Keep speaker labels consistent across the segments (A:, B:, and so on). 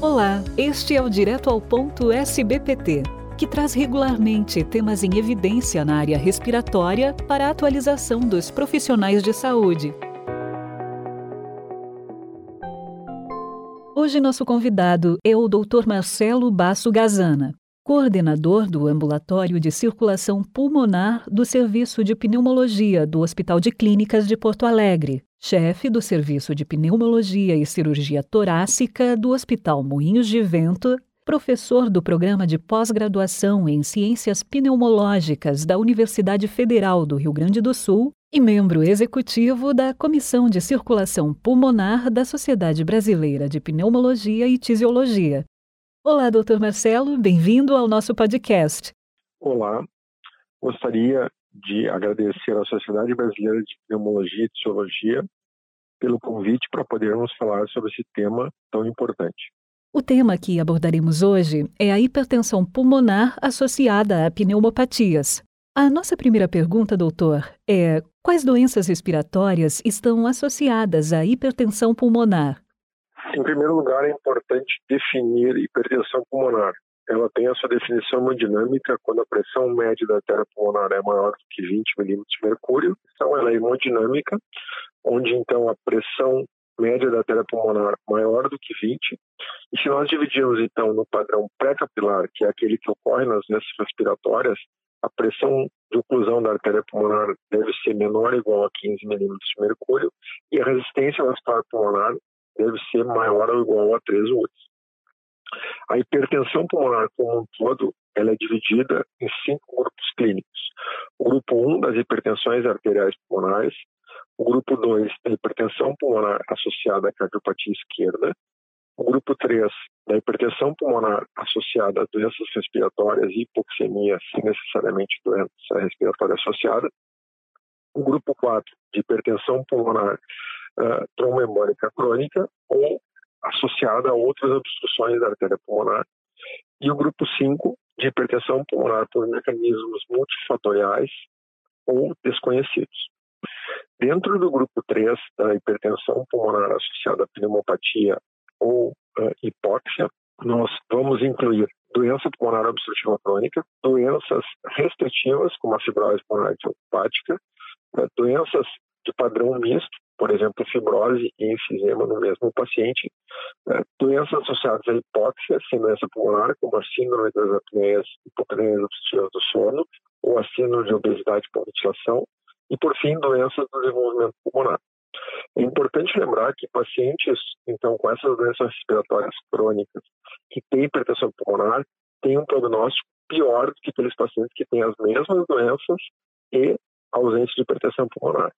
A: Olá, este é o Direto ao Ponto SBPT, que traz regularmente temas em evidência na área respiratória para a atualização dos profissionais de saúde. Hoje nosso convidado é o Dr. Marcelo Basso Gazana, coordenador do Ambulatório de Circulação Pulmonar do Serviço de Pneumologia do Hospital de Clínicas de Porto Alegre, chefe do Serviço de Pneumologia e Cirurgia Torácica do Hospital Moinhos de Vento, professor do Programa de Pós-Graduação em Ciências Pneumológicas da Universidade Federal do Rio Grande do Sul e membro executivo da Comissão de Circulação Pulmonar da Sociedade Brasileira de Pneumologia e Tisiologia. Olá, doutor Marcelo, bem-vindo ao nosso podcast.
B: Olá, gostaria de agradecer à Sociedade Brasileira de Pneumologia e Tisiologia pelo convite para podermos falar sobre esse tema tão importante.
A: O tema que abordaremos hoje é a hipertensão pulmonar associada a pneumopatias. A nossa primeira pergunta, doutor, é: quais doenças respiratórias estão associadas à hipertensão pulmonar?
B: Em primeiro lugar, é importante definir hipertensão pulmonar ela tem a sua definição hemodinâmica quando a pressão média da artéria pulmonar é maior do que 20 milímetros de mercúrio. Então, ela é hemodinâmica, onde então a pressão média da artéria pulmonar maior do que 20. E se nós dividirmos então no padrão pré-capilar, que é aquele que ocorre nas doenças respiratórias, a pressão de oclusão da artéria pulmonar deve ser menor ou igual a 15 milímetros de mercúrio e a resistência vascular pulmonar deve ser maior ou igual a 3 watts. A hipertensão pulmonar como um todo, ela é dividida em cinco grupos clínicos. O grupo 1 um das hipertensões arteriais pulmonares, o grupo 2 da hipertensão pulmonar associada à cardiopatia esquerda, o grupo 3 da hipertensão pulmonar associada a doenças respiratórias e hipoxemia sem necessariamente doença respiratória associada, o grupo 4 de hipertensão pulmonar uh, trombembólica crônica ou associada a outras obstruções da artéria pulmonar, e o grupo 5 de hipertensão pulmonar por mecanismos multifatoriais ou desconhecidos. Dentro do grupo 3 da hipertensão pulmonar associada à pneumopatia ou uh, hipóxia, nós vamos incluir doença pulmonar obstrutiva crônica, doenças restritivas, como a fibrose pulmonar idiopática, uh, doenças de padrão misto, por exemplo, fibrose e enfisema no mesmo paciente, é, doenças associadas à hipóxia, doença pulmonar, como a síndrome das apneias hipocrâneas obstrutivas do sono, ou a síndrome de obesidade por ventilação, e, por fim, doenças do desenvolvimento pulmonar. É importante lembrar que pacientes, então, com essas doenças respiratórias crônicas, que têm hipertensão pulmonar, têm um prognóstico pior do que aqueles pacientes que têm as mesmas doenças e ausência de hipertensão pulmonar.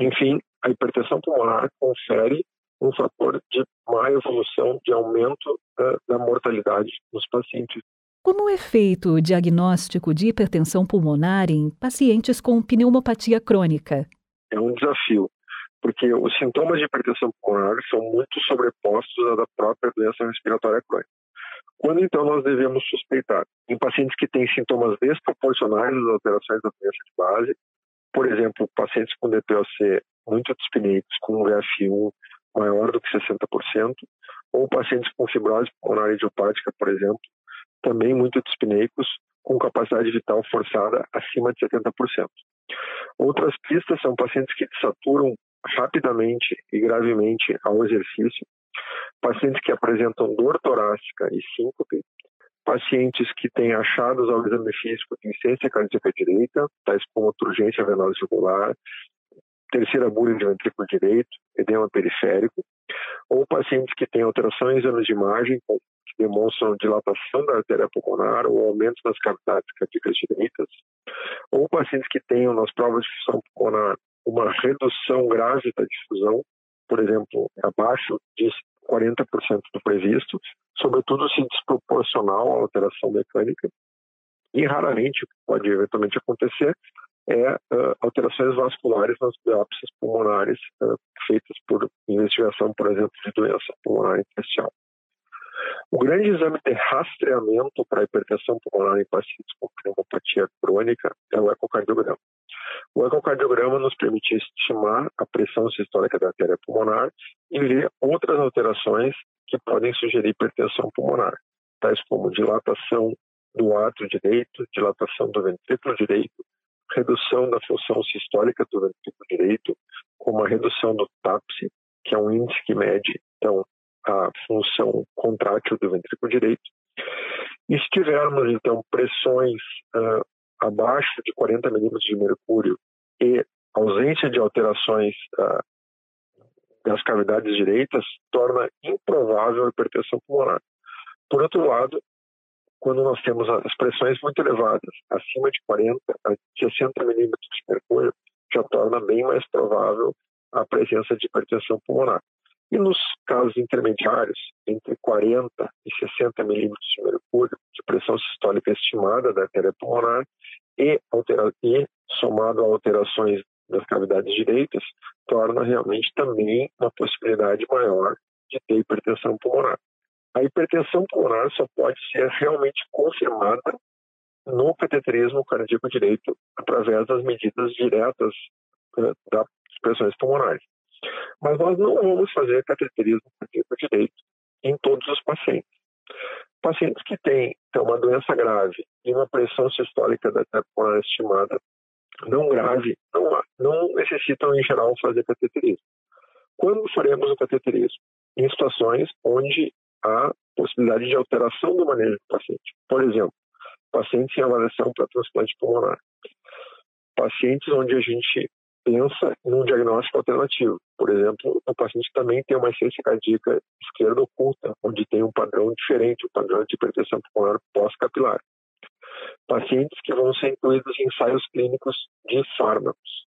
B: Enfim, a hipertensão pulmonar confere um fator de má evolução de aumento uh, da mortalidade nos pacientes.
A: Como é feito o diagnóstico de hipertensão pulmonar em pacientes com pneumopatia crônica?
B: É um desafio, porque os sintomas de hipertensão pulmonar são muito sobrepostos à da própria doença respiratória crônica. Quando então nós devemos suspeitar? Em pacientes que têm sintomas desproporcionais às alterações da doença de base, por exemplo, pacientes com DPOC muito dispneicos, com um VF1 maior do que 60%, ou pacientes com fibrose pulmonar idiopática, por exemplo, também muito dispneicos, com capacidade vital forçada acima de 70%. Outras pistas são pacientes que saturam rapidamente e gravemente ao exercício, pacientes que apresentam dor torácica e síncope, pacientes que têm achados ao exame físico de insuficiência cardíaca direita, tais como turgência venosa jugular, terceira bulha de ventrículo direito, edema periférico, ou pacientes que têm alterações em exames de imagem que demonstram dilatação da artéria pulmonar ou aumento das cavidades cardíacas direitas, ou pacientes que tenham nas provas de função pulmonar uma redução grave da difusão, por exemplo, abaixo de 40% do previsto, sobretudo se desproporcional à alteração mecânica, e raramente, pode eventualmente acontecer, é uh, alterações vasculares nas biópsias pulmonares uh, feitas por investigação, por exemplo, de doença pulmonar intersticial. O grande exame de rastreamento para hipertensão pulmonar em pacientes com pneumopatia crônica é o ecocardiograma. O ecocardiograma nos permite estimar a pressão sistólica da artéria pulmonar e ver outras alterações que podem sugerir hipertensão pulmonar, tais como dilatação do ato direito, dilatação do ventrículo direito, redução da função sistólica do ventrículo direito, como a redução do TAPSE, que é um índice que mede então a função contrátil do ventrículo direito. E se tivermos então pressões uh, abaixo de 40 milímetros de mercúrio e ausência de alterações uh, das cavidades direitas, torna improvável a hipertensão pulmonar. Por outro lado, quando nós temos as pressões muito elevadas, acima de 40 a 60 milímetros de mercúrio, já torna bem mais provável a presença de hipertensão pulmonar. E nos casos intermediários, entre 40 e 60 milímetros de mercúrio de pressão sistólica estimada da artéria pulmonar e, e somado a alterações das cavidades direitas, torna realmente também uma possibilidade maior de ter hipertensão pulmonar. A hipertensão pulmonar só pode ser realmente confirmada no cateterismo cardíaco direito através das medidas diretas uh, das pressões pulmonares. Mas nós não vamos fazer cateterismo cardíaco direito em todos os pacientes. Pacientes que têm então, uma doença grave e uma pressão sistólica da pulmonar estimada não grave, não, não necessitam, em geral, fazer cateterismo. Quando faremos o cateterismo? Em situações onde há possibilidade de alteração do manejo do paciente. Por exemplo, pacientes em avaliação para transplante pulmonar. Pacientes onde a gente pensa num diagnóstico alternativo. Por exemplo, o paciente também tem uma essência cardíaca esquerda oculta, onde tem um padrão diferente, um padrão de hipertensão pulmonar pós-capilar. Pacientes que vão ser incluídos em ensaios clínicos de fármacos.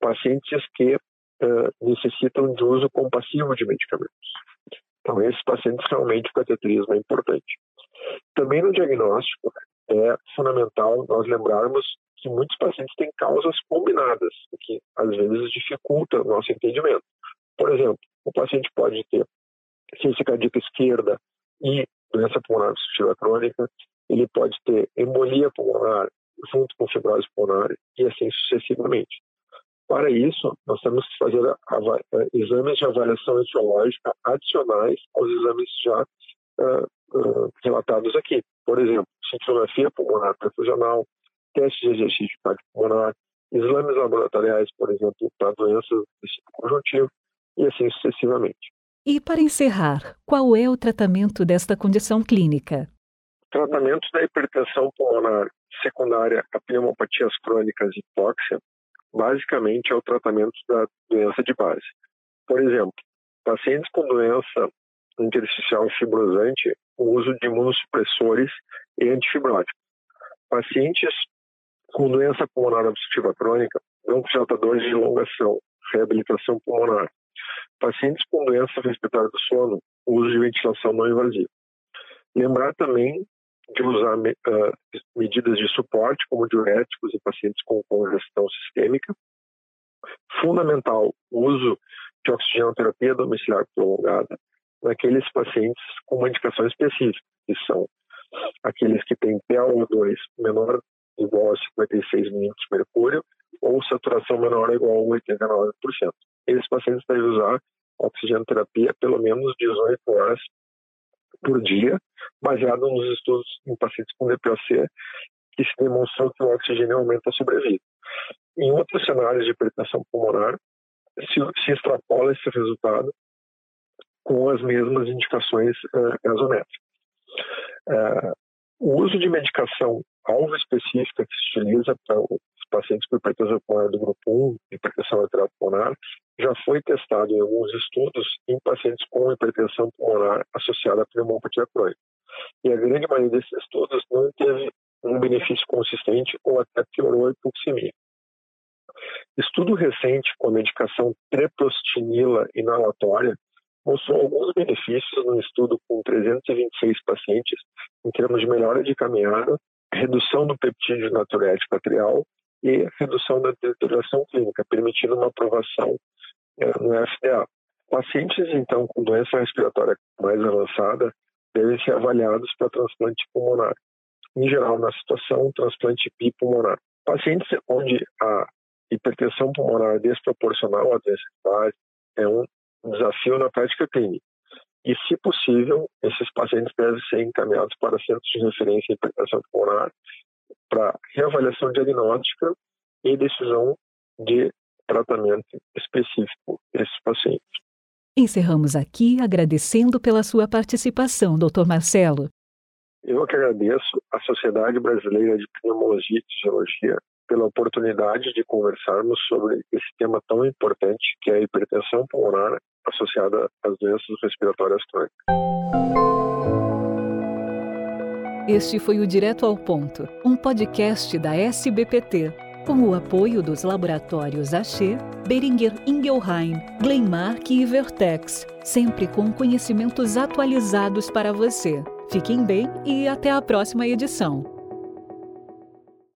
B: Pacientes que uh, necessitam de uso compassivo de medicamentos. Então, esses pacientes realmente o cateterismo é importante. Também no diagnóstico é fundamental nós lembrarmos que muitos pacientes têm causas combinadas, o que às vezes dificulta o nosso entendimento. Por exemplo, o paciente pode ter ciência cardíaca esquerda e doença pulmonar obstrutiva crônica, ele pode ter embolia pulmonar junto com fibrose pulmonar e assim sucessivamente. Para isso, nós temos que fazer exames de avaliação etiológica adicionais aos exames já uh, uh, relatados aqui. Por exemplo, cintilografia pulmonar perfusional, testes de exercício cardiopulmonar, exames laboratoriais, por exemplo, para doenças do tecido conjuntivo e assim sucessivamente.
A: E para encerrar, qual é o tratamento desta condição clínica?
B: Tratamento da hipertensão pulmonar secundária a pneumopatias crônicas e hipóxia, basicamente é o tratamento da doença de base. Por exemplo, pacientes com doença intersticial fibrosante, o uso de imunossupressores e antifibróticos. Pacientes com doença pulmonar obstrutiva crônica, bronquidilatadores de elongação, reabilitação pulmonar. Pacientes com doença respiratória do sono, uso de ventilação não invasiva. Lembrar também de usar uh, medidas de suporte, como diuréticos em pacientes com congestão sistêmica. Fundamental o uso de oxigenoterapia domiciliar prolongada naqueles pacientes com uma indicação específica, que são aqueles que têm PaO2 menor ou igual a 56 milímetros de mercúrio ou saturação menor ou igual a 89%. Esses pacientes devem usar oxigenoterapia pelo menos 18 horas por dia, baseado nos estudos em pacientes com DPOC, que se demonstrou que o oxigênio aumenta a sobrevida. Em outros cenários de hipertensão pulmonar, se, se extrapola esse resultado com as mesmas indicações uh, gasométricas. Uh, o uso de medicação alvo específica que se utiliza para os pacientes com hipertensão pulmonar do grupo 1, hipertensão arterial pulmonar, já foi testado em alguns estudos em pacientes com hipertensão pulmonar associada à pneumopatia crônica. E a grande maioria desses estudos não teve um benefício consistente ou até piorou a hipoxemia. Estudo recente com a medicação treprostinila inalatória mostrou alguns benefícios no estudo com 326 pacientes em termos de melhora de caminhada, redução do peptídeo natriurético atrial e redução da deterioração clínica, permitindo uma aprovação no FDA. Pacientes, então, com doença respiratória mais avançada devem ser avaliados para transplante pulmonar. Em geral, na situação, transplante bipulmonar. Pacientes onde a hipertensão pulmonar desproporcional à doença base é um desafio na prática clínica. e, se possível, esses pacientes devem ser encaminhados para centros de referência em hipertensão pulmonar para reavaliação diagnóstica e decisão de tratamento específico desses pacientes.
A: Encerramos aqui agradecendo pela sua participação, Dr. Marcelo.
B: Eu que agradeço à Sociedade Brasileira de Pneumologia e Fisiologia pela oportunidade de conversarmos sobre esse tema tão importante que é a hipertensão pulmonar associada às doenças respiratórias crônicas.
A: Este foi o Direto ao Ponto, um podcast da SBPT, com o apoio dos laboratórios Axê, Beringer Ingelheim, Glenmark e Vertex, sempre com conhecimentos atualizados para você. Fiquem bem e até a próxima edição.